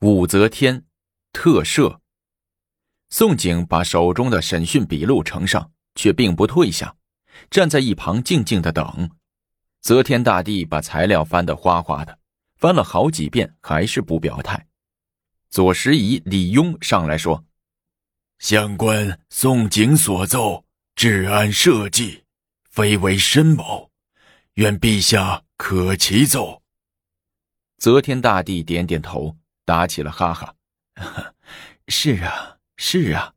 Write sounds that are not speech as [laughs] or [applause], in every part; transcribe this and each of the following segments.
武则天特赦。宋景把手中的审讯笔录呈上，却并不退下，站在一旁静静的等。则天大帝把材料翻得哗哗的，翻了好几遍，还是不表态。左拾遗、李庸上来说：“相关宋景所奏，治安社稷，非为深谋，愿陛下可其奏。”则天大帝点点头，打起了哈哈：“ [laughs] 是啊，是啊，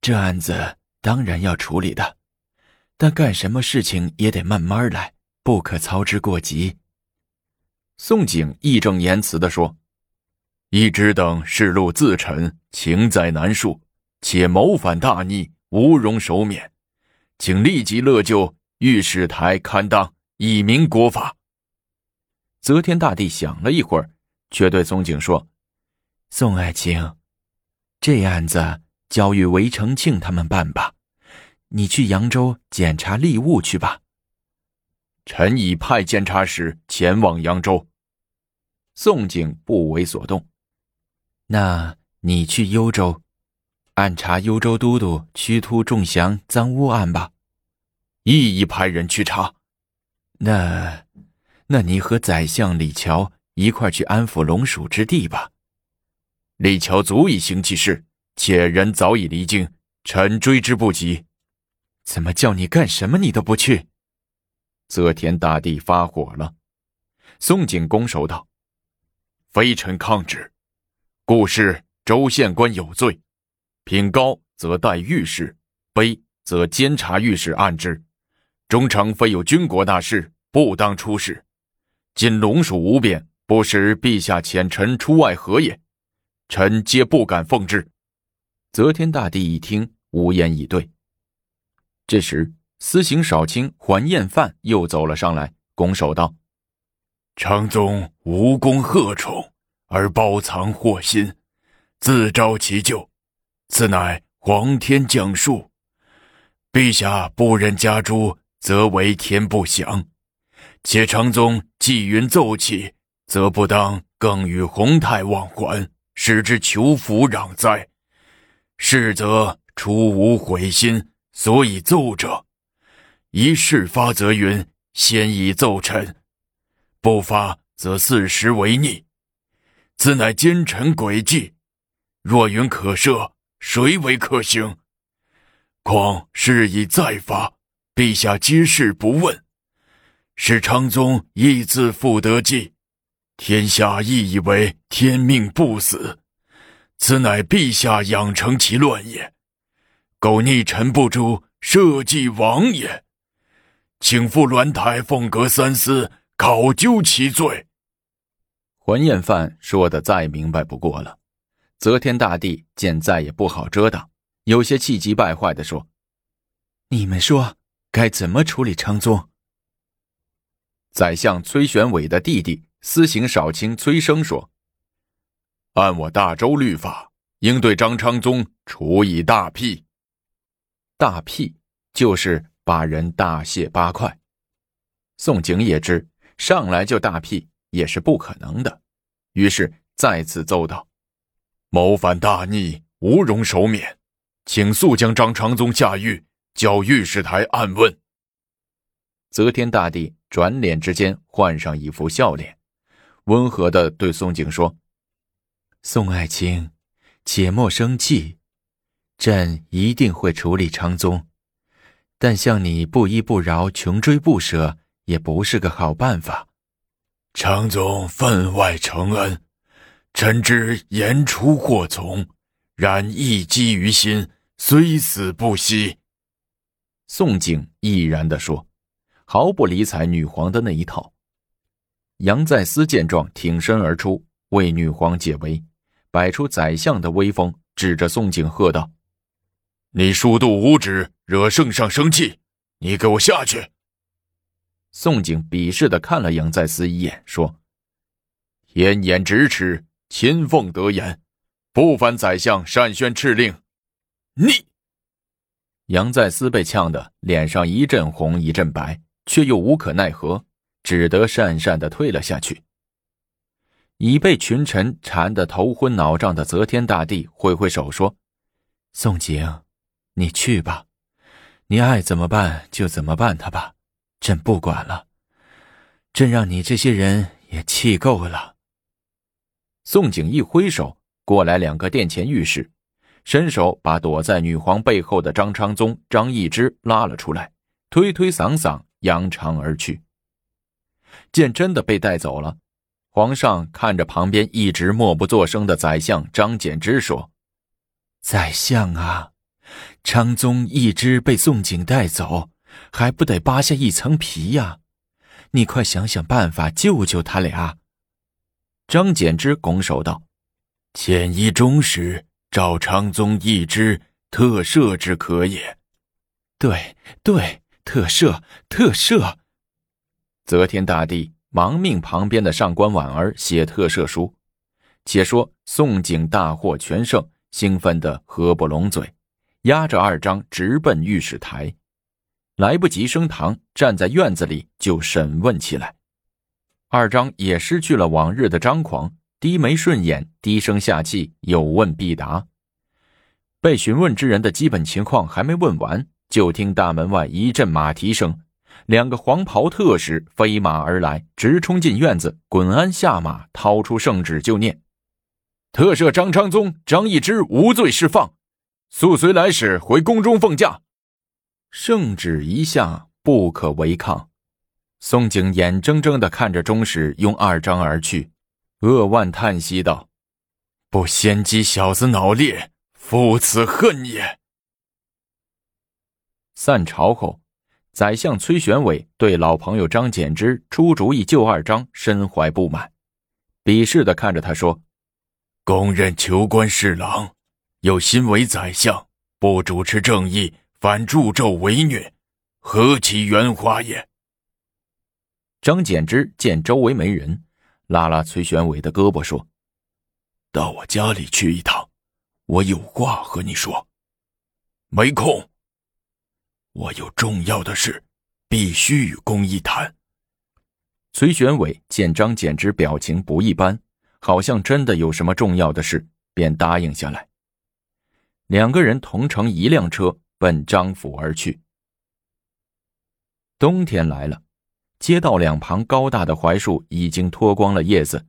这案子当然要处理的，但干什么事情也得慢慢来。”不可操之过急。宋景义正言辞的说：“一直等世路自沉，情在难恕，且谋反大逆，无容首免，请立即勒就御史台堪当，以明国法。”则天大帝想了一会儿，却对宋景说：“宋爱卿，这案子交与韦承庆他们办吧，你去扬州检查吏务去吧。”臣已派监察使前往扬州。宋景不为所动。那你去幽州，暗查幽州都督屈突中祥赃污案吧。亦已派人去查。那，那你和宰相李峤一块去安抚龙蜀之地吧。李峤足以行其事，且人早已离京，臣追之不及。怎么叫你干什么，你都不去？则天大帝发火了，宋景拱手道：“非臣抗旨，故事州县官有罪，品高则待御史，卑则监察御史按之。中丞非有军国大事，不当出使。今龙蜀无变，不使陛下遣臣出外何也？臣皆不敢奉之。”则天大帝一听，无言以对。这时。司刑少卿桓彦范又走了上来，拱手道：“长宗无功贺宠，而包藏祸心，自招其咎，此乃皇天降数。陛下不忍加诛，则为天不祥。且长宗既云奏起，则不当更与洪泰往还，使之求福攘灾。是则出无悔心，所以奏者。”一事发则云：“先已奏臣，不发则四时为逆。此乃奸臣诡计。若云可赦，谁为可行？况事已再发，陛下皆事不问，使昌宗亦自负得计，天下亦以为天命不死。此乃陛下养成其乱也。苟逆臣不诛，社稷亡也。”请赴鸾台凤阁三司考究其罪。桓彦范说的再明白不过了。则天大帝见再也不好遮挡，有些气急败坏的说：“你们说该怎么处理昌宗？”宰相崔玄伟的弟弟司刑少卿崔生说：“按我大周律法，应对张昌宗处以大辟。大辟就是。”把人大卸八块，宋景也知上来就大辟也是不可能的，于是再次奏道：“谋反大逆，无容首免，请速将张昌宗下狱，交御史台暗问。”则天大帝转脸之间换上一副笑脸，温和的对宋景说：“宋爱卿，且莫生气，朕一定会处理昌宗。”但像你不依不饶、穷追不舍，也不是个好办法。常总分外承恩，臣之言出或从，然一击于心，虽死不息。宋景毅然地说，毫不理睬女皇的那一套。杨再思见状，挺身而出，为女皇解围，摆出宰相的威风，指着宋景喝道。你疏度无止，惹圣上生气，你给我下去！宋景鄙视的看了杨再思一眼，说：“天眼咫尺，亲奉得言，不凡宰相善宣敕令。”你，杨再思被呛得脸上一阵红一阵白，却又无可奈何，只得讪讪的退了下去。已被群臣缠得头昏脑胀的则天大帝挥挥手说：“宋景，你去吧，你爱怎么办就怎么办他吧，朕不管了。朕让你这些人也气够了。”宋景一挥手，过来两个殿前御史，伸手把躲在女皇背后的张昌宗、张易之拉了出来，推推搡搡，扬长而去。见真的被带走了。皇上看着旁边一直默不作声的宰相张柬之说：“宰相啊，昌宗一直被宋璟带走，还不得扒下一层皮呀？你快想想办法救救他俩。”张柬之拱手道：“谏一中时，召昌宗一之特赦之可也。”“对对，特赦特赦。”则天大帝。忙命旁边的上官婉儿写特赦书。且说宋景大获全胜，兴奋得合不拢嘴，押着二张直奔御史台，来不及升堂，站在院子里就审问起来。二张也失去了往日的张狂，低眉顺眼，低声下气，有问必答。被询问之人的基本情况还没问完，就听大门外一阵马蹄声。两个黄袍特使飞马而来，直冲进院子。滚鞍下马，掏出圣旨就念：“特赦张昌宗、张易之无罪释放，速随来使回宫中奉驾。”圣旨一下，不可违抗。宋景眼睁睁的看着中使用二张而去，扼腕叹息道：“不先击小子脑裂，父此恨也。”散朝后。宰相崔玄伟对老朋友张柬之出主意救二张深怀不满，鄙视的看着他说：“公认求官侍郎，又新为宰相，不主持正义，反助纣为虐，何其圆滑也！”张柬之见周围没人，拉拉崔玄伟的胳膊说：“到我家里去一趟，我有话和你说。”没空。我有重要的事，必须与公一谈。崔玄伟见张简之表情不一般，好像真的有什么重要的事，便答应下来。两个人同乘一辆车，奔张府而去。冬天来了，街道两旁高大的槐树已经脱光了叶子，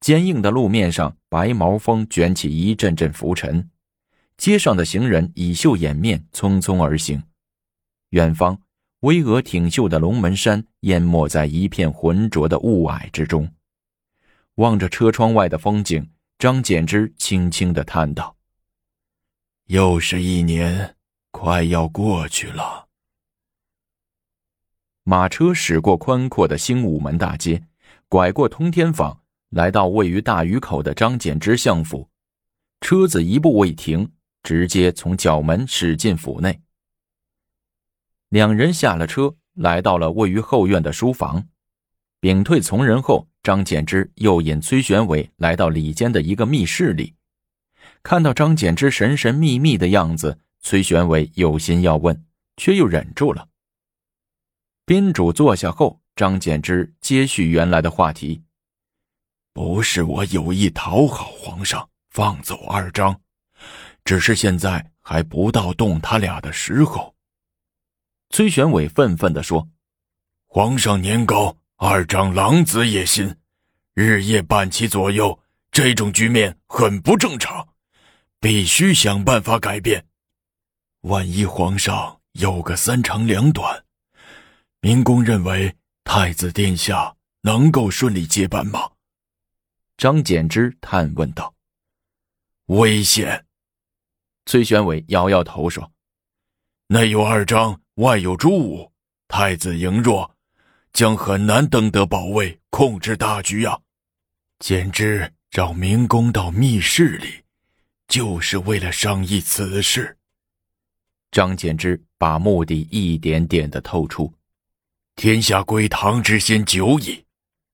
坚硬的路面上白毛风卷起一阵阵浮尘，街上的行人以袖掩面，匆匆而行。远方，巍峨挺秀的龙门山淹没在一片浑浊的雾霭之中。望着车窗外的风景，张柬之轻轻的叹道：“又是一年，快要过去了。”马车驶过宽阔的兴武门大街，拐过通天坊，来到位于大鱼口的张柬之相府。车子一步未停，直接从角门驶进府内。两人下了车，来到了位于后院的书房。屏退从人后，张柬之又引崔玄伟来到里间的一个密室里。看到张柬之神神秘秘的样子，崔玄伟有心要问，却又忍住了。宾主坐下后，张柬之接续原来的话题：“不是我有意讨好皇上，放走二张，只是现在还不到动他俩的时候。”崔玄伟愤愤地说：“皇上年高，二张狼子野心，日夜伴其左右，这种局面很不正常，必须想办法改变。万一皇上有个三长两短，明公认为太子殿下能够顺利接班吗？”张柬之探问道。“危险。”崔玄伟摇摇头说：“内有二张。”外有朱武，太子羸弱，将很难登得宝位，控制大局呀。简直找明公到密室里，就是为了商议此事。张柬之把目的一点点的透出。天下归唐之先久矣，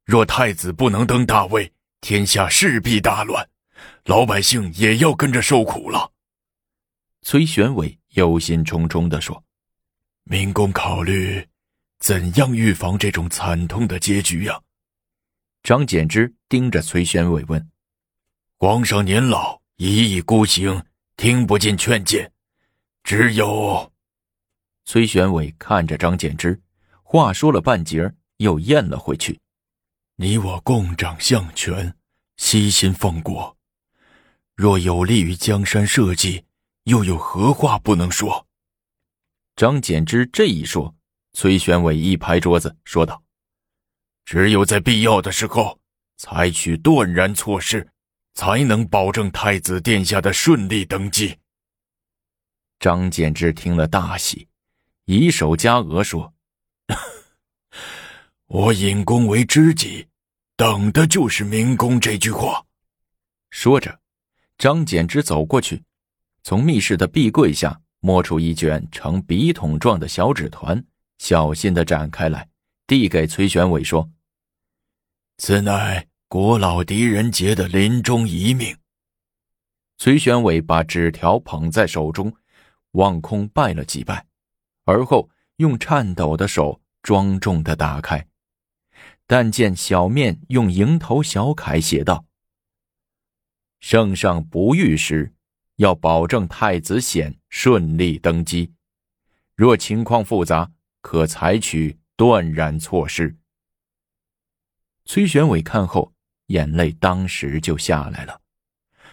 若太子不能登大位，天下势必大乱，老百姓也要跟着受苦了。崔玄伟忧心忡忡地说。明公考虑怎样预防这种惨痛的结局呀？张柬之盯着崔宣伟问：“皇上年老，一意孤行，听不进劝谏，只有……”崔玄伟看着张柬之，话说了半截又咽了回去：“你我共掌相权，悉心奉国，若有利于江山社稷，又有何话不能说？”张柬之这一说，崔宣伟一拍桌子说道。只有在必要的时候，采取断然措施，才能保证太子殿下的顺利登基。张柬之听了大喜，以手加额说：“我引公为知己，等的就是明公这句话。”说着，张柬之走过去，从密室的壁柜下摸出一卷呈笔筒状的小纸团，小心的展开来，递给崔玄伟说。此乃国老狄仁杰的临终遗命。崔玄伟把纸条捧在手中，望空拜了几拜，而后用颤抖的手庄重的打开。但见小面用蝇头小楷写道：“圣上不遇时，要保证太子显顺利登基；若情况复杂，可采取断然措施。”崔玄伟看后，眼泪当时就下来了，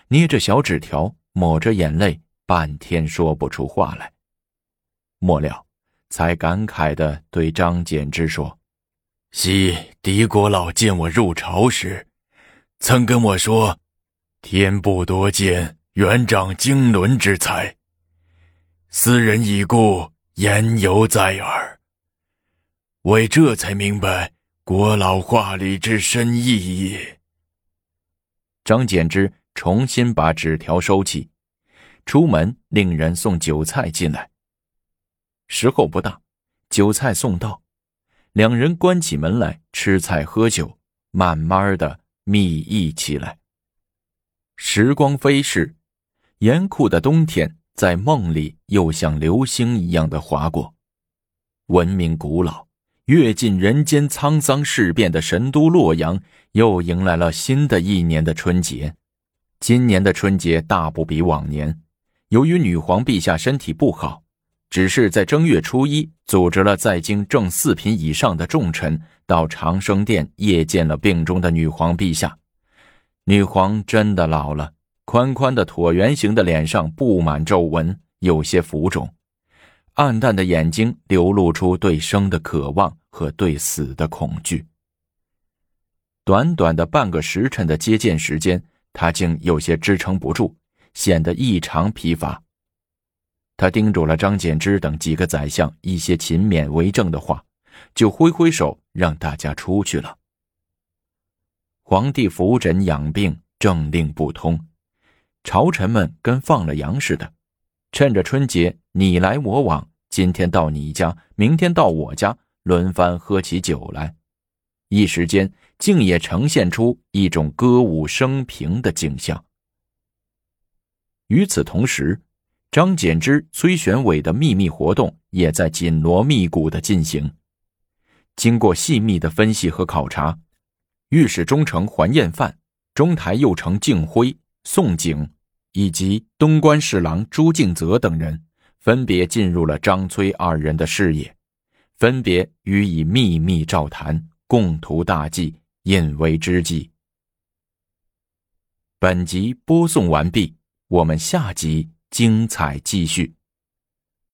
捏着小纸条，抹着眼泪，半天说不出话来。末了，才感慨的对张柬之说：“昔狄国老见我入朝时，曾跟我说，天不多见元长经纶之才。斯人已故，言犹在耳。为这才明白。”国老话里之深意也。张柬之重新把纸条收起，出门令人送酒菜进来。时候不大，酒菜送到，两人关起门来吃菜喝酒，慢慢的密议起来。时光飞逝，严酷的冬天在梦里又像流星一样的划过，文明古老。阅尽人间沧桑事变的神都洛阳，又迎来了新的一年的春节。今年的春节大不比往年，由于女皇陛下身体不好，只是在正月初一组织了在京正四品以上的重臣到长生殿谒见了病中的女皇陛下。女皇真的老了，宽宽的椭圆形的脸上布满皱纹，有些浮肿。暗淡的眼睛流露出对生的渴望和对死的恐惧。短短的半个时辰的接见时间，他竟有些支撑不住，显得异常疲乏。他叮嘱了张柬之等几个宰相一些勤勉为政的话，就挥挥手让大家出去了。皇帝扶诊养病，政令不通，朝臣们跟放了羊似的。趁着春节，你来我往，今天到你家，明天到我家，轮番喝起酒来，一时间竟也呈现出一种歌舞升平的景象。与此同时，张柬之、崔玄伟的秘密活动也在紧锣密鼓的进行。经过细密的分析和考察，御史中丞桓彦范、中台右丞敬辉、宋璟。以及东关侍郎朱敬泽等人，分别进入了张崔二人的视野，分别予以秘密照谈，共图大计，引为知己。本集播送完毕，我们下集精彩继续。